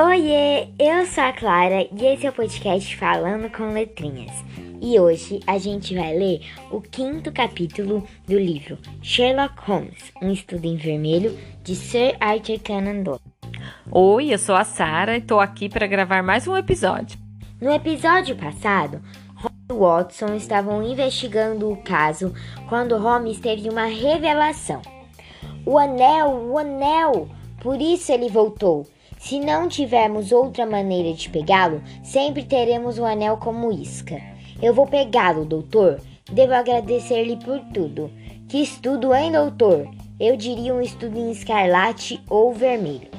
Oiê, eu sou a Clara e esse é o podcast Falando com Letrinhas. E hoje a gente vai ler o quinto capítulo do livro Sherlock Holmes, um estudo em vermelho de Sir Arthur Conan Doyle. Oi, eu sou a Sara e tô aqui para gravar mais um episódio. No episódio passado, Holmes e Watson estavam investigando o caso quando Holmes teve uma revelação. O anel, o anel! Por isso ele voltou. Se não tivermos outra maneira de pegá-lo, sempre teremos o anel como isca. Eu vou pegá-lo, doutor. Devo agradecer-lhe por tudo. Que estudo, hein, doutor? Eu diria um estudo em escarlate ou vermelho.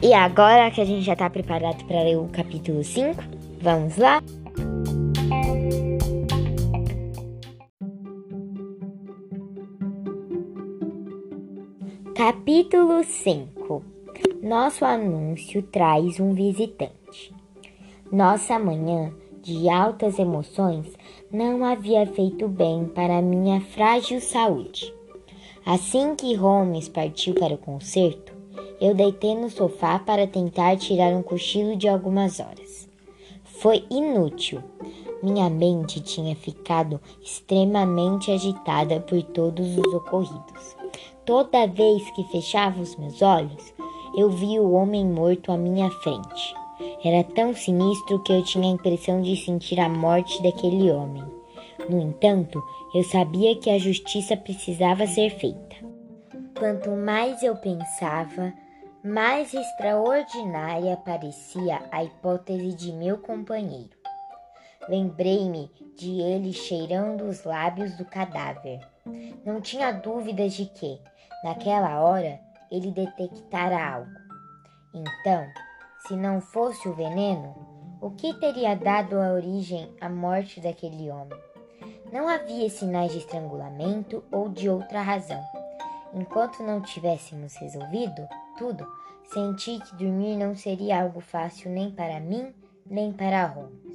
E agora que a gente já está preparado para ler o capítulo 5, vamos lá? Capítulo 5 Nosso anúncio traz um visitante. Nossa manhã de altas emoções não havia feito bem para minha frágil saúde. Assim que Holmes partiu para o concerto, eu deitei no sofá para tentar tirar um cochilo de algumas horas. Foi inútil. Minha mente tinha ficado extremamente agitada por todos os ocorridos. Toda vez que fechava os meus olhos, eu via o homem morto à minha frente. Era tão sinistro que eu tinha a impressão de sentir a morte daquele homem. No entanto, eu sabia que a justiça precisava ser feita. Quanto mais eu pensava, mais extraordinária parecia a hipótese de meu companheiro. Lembrei-me de ele cheirando os lábios do cadáver. Não tinha dúvidas de que, naquela hora, ele detectara algo. Então, se não fosse o veneno, o que teria dado a origem à morte daquele homem? Não havia sinais de estrangulamento ou de outra razão. Enquanto não tivéssemos resolvido tudo, senti que dormir não seria algo fácil nem para mim, nem para Holmes.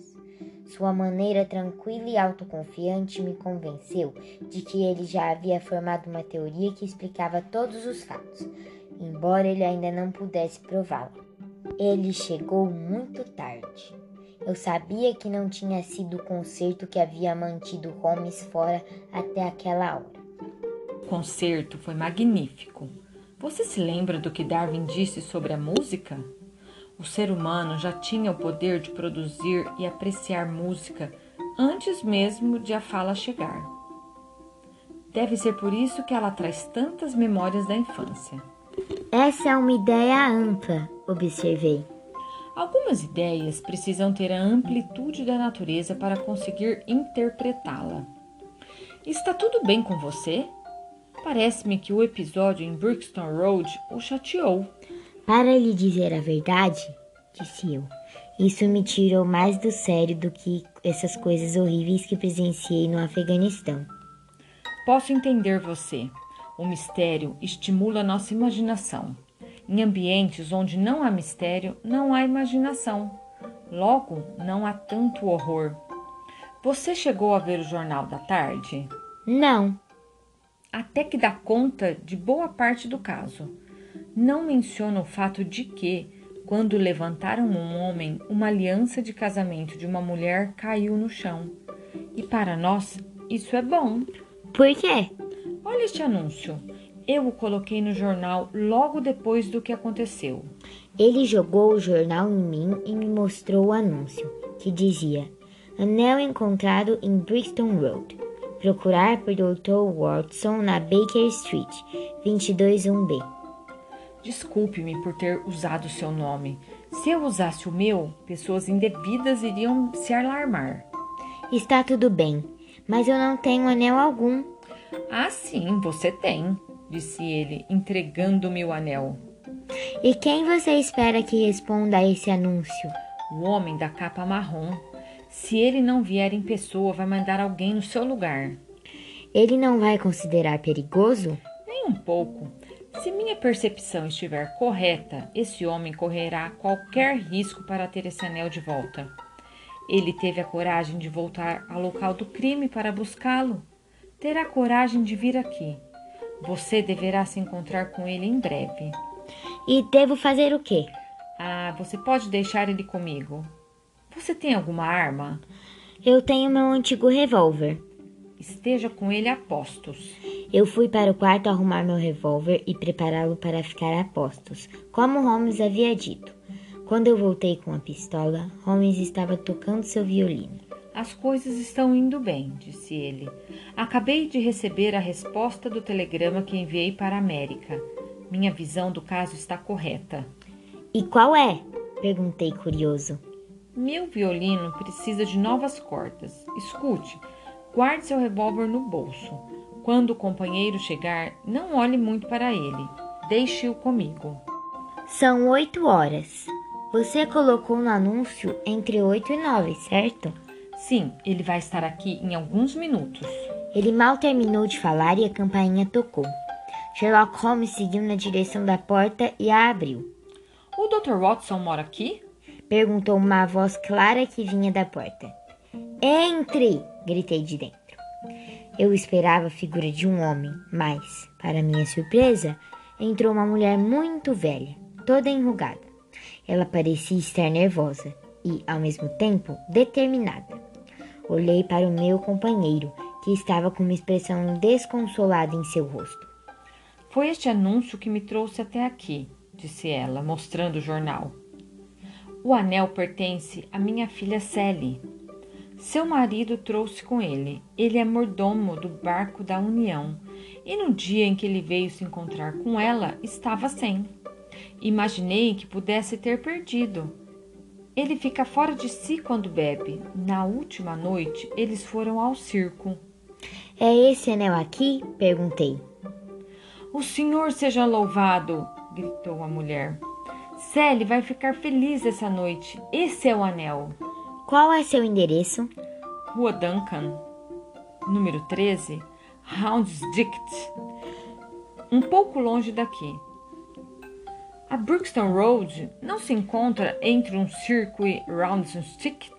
Sua maneira tranquila e autoconfiante me convenceu de que ele já havia formado uma teoria que explicava todos os fatos, embora ele ainda não pudesse prová-la. Ele chegou muito tarde. Eu sabia que não tinha sido o concerto que havia mantido Holmes fora até aquela hora. O concerto foi magnífico. Você se lembra do que Darwin disse sobre a música? O ser humano já tinha o poder de produzir e apreciar música antes mesmo de a fala chegar. Deve ser por isso que ela traz tantas memórias da infância. Essa é uma ideia ampla, observei. Algumas ideias precisam ter a amplitude da natureza para conseguir interpretá-la. Está tudo bem com você? Parece-me que o episódio em Brixton Road o chateou. Para lhe dizer a verdade, disse eu, isso me tirou mais do sério do que essas coisas horríveis que presenciei no Afeganistão. Posso entender você. O mistério estimula nossa imaginação. Em ambientes onde não há mistério, não há imaginação. Logo, não há tanto horror. Você chegou a ver o jornal da tarde? Não. Até que dá conta de boa parte do caso. Não menciona o fato de que, quando levantaram um homem, uma aliança de casamento de uma mulher caiu no chão. E para nós, isso é bom. Por quê? Olha este anúncio. Eu o coloquei no jornal logo depois do que aconteceu. Ele jogou o jornal em mim e me mostrou o anúncio, que dizia: Anel encontrado em Brixton Road. Procurar por Dr. Watson na Baker Street, 221B. Desculpe-me por ter usado seu nome. Se eu usasse o meu, pessoas indevidas iriam se alarmar. Está tudo bem, mas eu não tenho anel algum. Ah, sim, você tem, disse ele, entregando-me o anel. E quem você espera que responda a esse anúncio? O homem da capa marrom. Se ele não vier em pessoa, vai mandar alguém no seu lugar. Ele não vai considerar perigoso? Nem um pouco. Se minha percepção estiver correta, esse homem correrá qualquer risco para ter esse anel de volta. Ele teve a coragem de voltar ao local do crime para buscá-lo. Terá coragem de vir aqui. Você deverá se encontrar com ele em breve. E devo fazer o quê? Ah, você pode deixar ele comigo. Você tem alguma arma? Eu tenho meu antigo revólver. Esteja com ele a postos. Eu fui para o quarto arrumar meu revólver e prepará-lo para ficar a postos, como Holmes havia dito. Quando eu voltei com a pistola, Holmes estava tocando seu violino. As coisas estão indo bem, disse ele. Acabei de receber a resposta do telegrama que enviei para a América. Minha visão do caso está correta. E qual é? perguntei curioso. Meu violino precisa de novas cordas. Escute, guarde seu revólver no bolso. Quando o companheiro chegar, não olhe muito para ele. Deixe-o comigo. São oito horas. Você colocou no anúncio entre oito e nove, certo? Sim, ele vai estar aqui em alguns minutos. Ele mal terminou de falar e a campainha tocou. Sherlock Holmes seguiu na direção da porta e a abriu. O Dr. Watson mora aqui? Perguntou uma voz clara que vinha da porta. Entre! gritei de dentro. Eu esperava a figura de um homem, mas, para minha surpresa, entrou uma mulher muito velha, toda enrugada. Ela parecia estar nervosa e, ao mesmo tempo, determinada. Olhei para o meu companheiro, que estava com uma expressão desconsolada em seu rosto. Foi este anúncio que me trouxe até aqui, disse ela, mostrando o jornal. O anel pertence à minha filha Sally. Seu marido trouxe com ele. Ele é mordomo do barco da União e no dia em que ele veio se encontrar com ela, estava sem. Imaginei que pudesse ter perdido. Ele fica fora de si quando bebe. Na última noite, eles foram ao circo. É esse anel aqui? perguntei. O senhor seja louvado! gritou a mulher. Sally vai ficar feliz essa noite. Esse é o anel. Qual é seu endereço? Rua Duncan, número 13, Houndsditch, um pouco longe daqui. A Brookston Road não se encontra entre um circo e Roundsditch?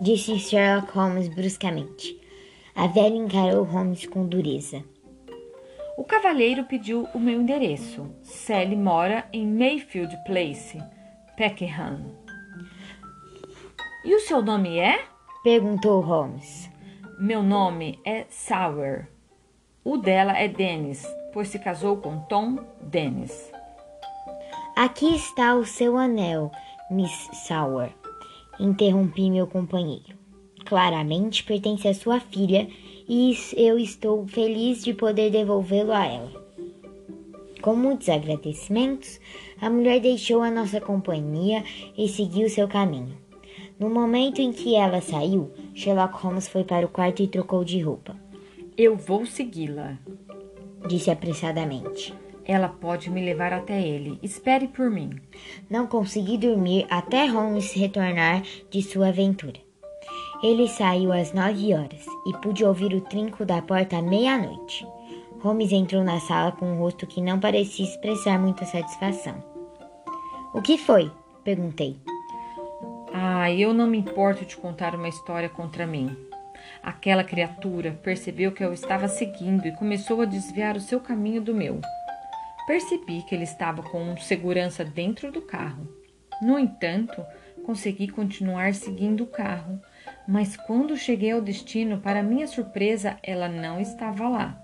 Disse Sherlock Holmes bruscamente. A velha encarou Holmes com dureza. O cavalheiro pediu o meu endereço. Sally mora em Mayfield Place, Peckham. E o seu nome é? Perguntou Holmes. Meu nome é Sauer. O dela é Dennis, pois se casou com Tom Dennis. Aqui está o seu anel, Miss Sauer. Interrompi meu companheiro. Claramente pertence à sua filha e eu estou feliz de poder devolvê-lo a ela. Com muitos agradecimentos, a mulher deixou a nossa companhia e seguiu seu caminho. No momento em que ela saiu, Sherlock Holmes foi para o quarto e trocou de roupa. Eu vou segui-la, disse apressadamente. Ela pode me levar até ele. Espere por mim. Não consegui dormir até Holmes retornar de sua aventura. Ele saiu às nove horas e pude ouvir o trinco da porta à meia-noite. Holmes entrou na sala com um rosto que não parecia expressar muita satisfação. O que foi? perguntei. Ah, eu não me importo de contar uma história contra mim. Aquela criatura percebeu que eu estava seguindo e começou a desviar o seu caminho do meu. Percebi que ele estava com segurança dentro do carro. No entanto, consegui continuar seguindo o carro mas quando cheguei ao destino, para minha surpresa, ela não estava lá.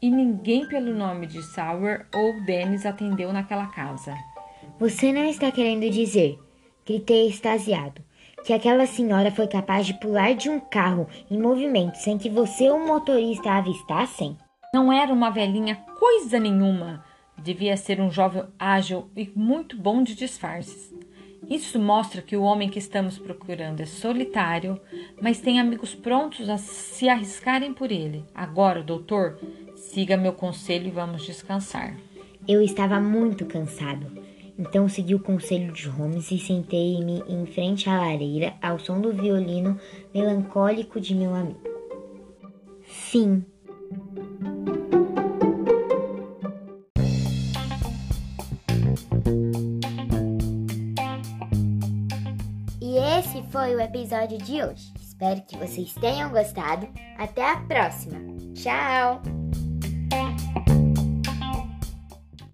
E ninguém pelo nome de Sauer ou Dennis atendeu naquela casa. Você não está querendo dizer, gritei extasiado, que aquela senhora foi capaz de pular de um carro em movimento sem que você ou o motorista a avistassem? Não era uma velhinha coisa nenhuma. Devia ser um jovem ágil e muito bom de disfarces. Isso mostra que o homem que estamos procurando é solitário, mas tem amigos prontos a se arriscarem por ele. Agora, doutor, siga meu conselho e vamos descansar. Eu estava muito cansado, então segui o conselho de Holmes e sentei-me em frente à lareira ao som do violino melancólico de meu amigo. Fim. esse foi o episódio de hoje. Espero que vocês tenham gostado. Até a próxima. Tchau!